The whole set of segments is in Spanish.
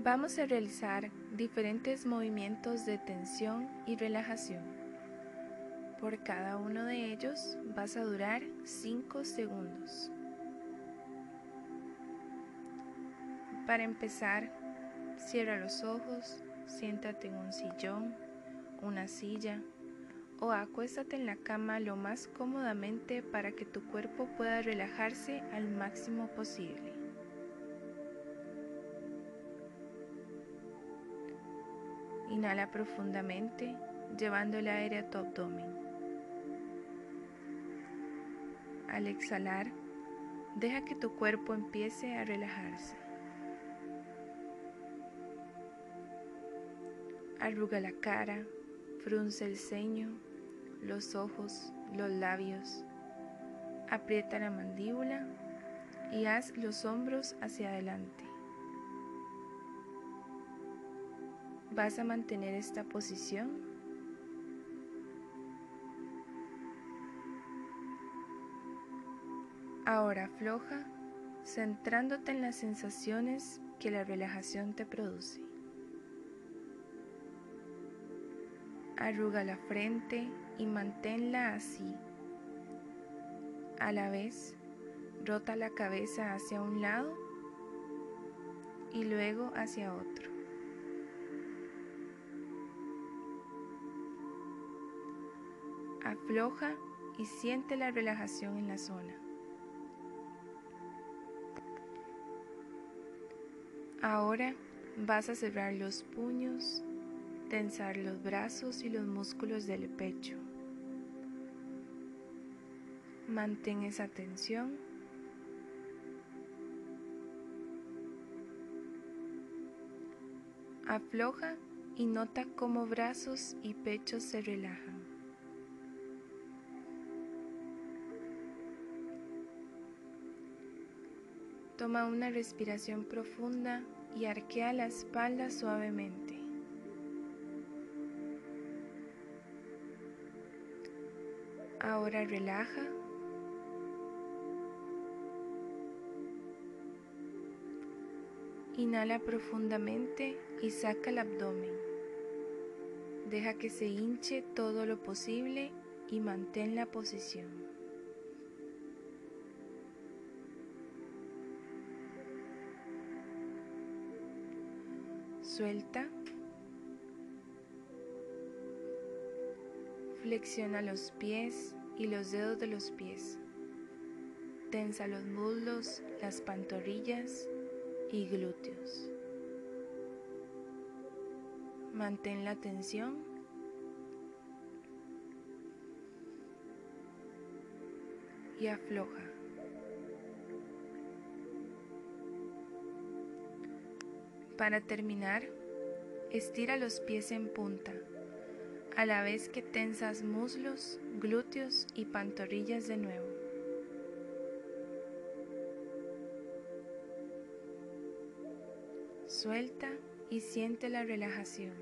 Vamos a realizar diferentes movimientos de tensión y relajación. Por cada uno de ellos vas a durar 5 segundos. Para empezar, cierra los ojos, siéntate en un sillón, una silla o acuéstate en la cama lo más cómodamente para que tu cuerpo pueda relajarse al máximo posible. Inhala profundamente, llevando el aire a tu abdomen. Al exhalar, deja que tu cuerpo empiece a relajarse. Arruga la cara, frunce el ceño, los ojos, los labios. Aprieta la mandíbula y haz los hombros hacia adelante. ¿Vas a mantener esta posición? Ahora afloja, centrándote en las sensaciones que la relajación te produce. Arruga la frente y manténla así. A la vez, rota la cabeza hacia un lado y luego hacia otro. Afloja y siente la relajación en la zona. Ahora vas a cerrar los puños, tensar los brazos y los músculos del pecho. Mantén esa tensión. Afloja y nota cómo brazos y pechos se relajan. Toma una respiración profunda y arquea la espalda suavemente. Ahora relaja. Inhala profundamente y saca el abdomen. Deja que se hinche todo lo posible y mantén la posición. Suelta. Flexiona los pies y los dedos de los pies. Tensa los muslos, las pantorrillas y glúteos. Mantén la tensión. Y afloja. Para terminar, estira los pies en punta, a la vez que tensas muslos, glúteos y pantorrillas de nuevo. Suelta y siente la relajación.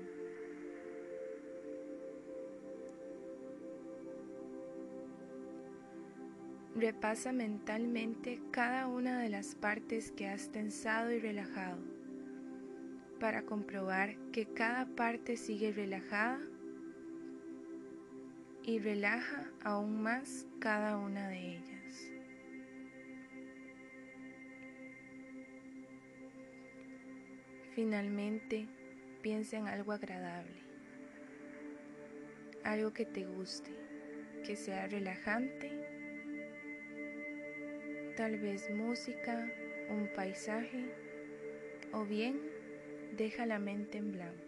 Repasa mentalmente cada una de las partes que has tensado y relajado para comprobar que cada parte sigue relajada y relaja aún más cada una de ellas. Finalmente, piensa en algo agradable, algo que te guste, que sea relajante, tal vez música, un paisaje o bien deja la mente en blanco.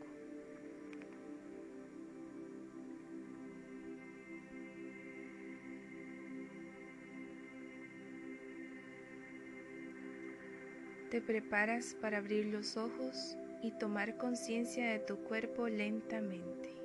Te preparas para abrir los ojos y tomar conciencia de tu cuerpo lentamente.